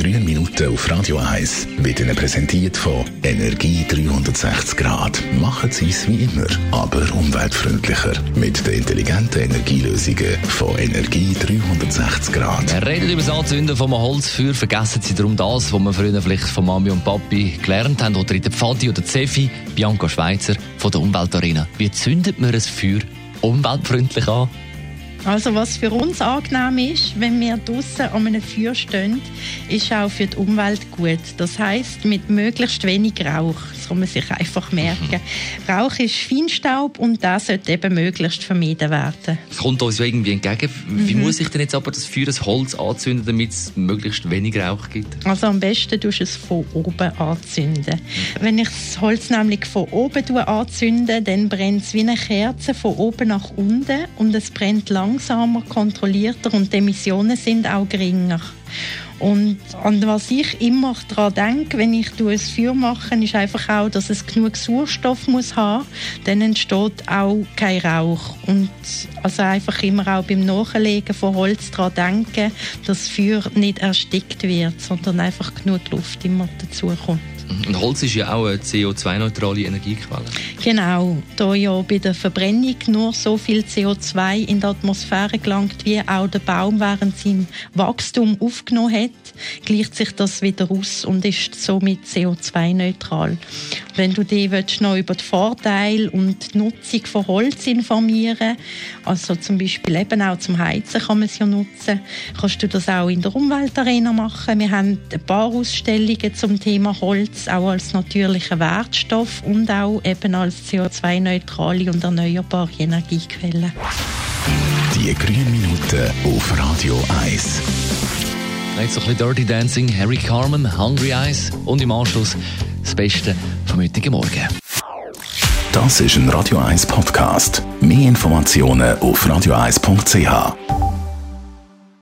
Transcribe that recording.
Grünen Minuten auf Radio 1 wird Ihnen präsentiert von Energie 360 Grad. Machen Sie es wie immer, aber umweltfreundlicher. Mit den intelligenten Energielösungen von Energie 360 Grad. Wir reden über das Anzünden vom Holzfeuer. Vergessen Sie darum das, was wir früher vielleicht von Mami und Papi gelernt haben, oder in der Pfadi oder Zefi, Bianca Schweizer von der Umweltarena. Wie zündet man ein Feuer umweltfreundlich an? Also was für uns angenehm ist, wenn wir draußen an einem Feuer stehen, ist auch für die Umwelt gut. Das heißt mit möglichst wenig Rauch. Das kann man sich einfach merken. Mhm. Rauch ist Feinstaub und das sollte eben möglichst vermieden werden. Es kommt uns irgendwie entgegen. Wie mhm. muss ich denn jetzt aber das Feuer, das Holz anzünden, damit es möglichst wenig Rauch gibt? Also am besten tust du es von oben anzünden. Mhm. Wenn ich das Holz nämlich von oben anzünde, dann brennt es wie eine Kerze von oben nach unten und es brennt lang langsamer, kontrollierter und die Emissionen sind auch geringer. Und an was ich immer daran denke, wenn ich ein Feuer mache, ist einfach auch, dass es genug Sauerstoff muss haben. Dann entsteht auch kein Rauch. Und also einfach immer auch beim Nachlegen von Holz daran denken, dass das Feuer nicht erstickt wird, sondern einfach genug Luft immer dazu kommt. Und Holz ist ja auch eine CO2-neutrale Energiequelle. Genau, da ja bei der Verbrennung nur so viel CO2 in die Atmosphäre gelangt, wie auch der Baum während seinem Wachstum aufgenommen hat, gleicht sich das wieder aus und ist somit CO2-neutral. Wenn du dich noch über die Vorteile und die Nutzung von Holz informieren also zum Beispiel eben auch zum Heizen kann man es ja nutzen, kannst du das auch in der Umweltarena machen. Wir haben ein paar Ausstellungen zum Thema Holz, auch als natürlicher Wertstoff und auch eben als CO2-neutrale und erneuerbare Energiequelle. Die grünen Minuten auf Radio 1. Jetzt ein bisschen Dirty Dancing, Harry Carmen, Hungry Eyes und im Anschluss das Beste vom heutigen Morgen. Das ist ein Radio 1 Podcast. Mehr Informationen auf radio1.ch.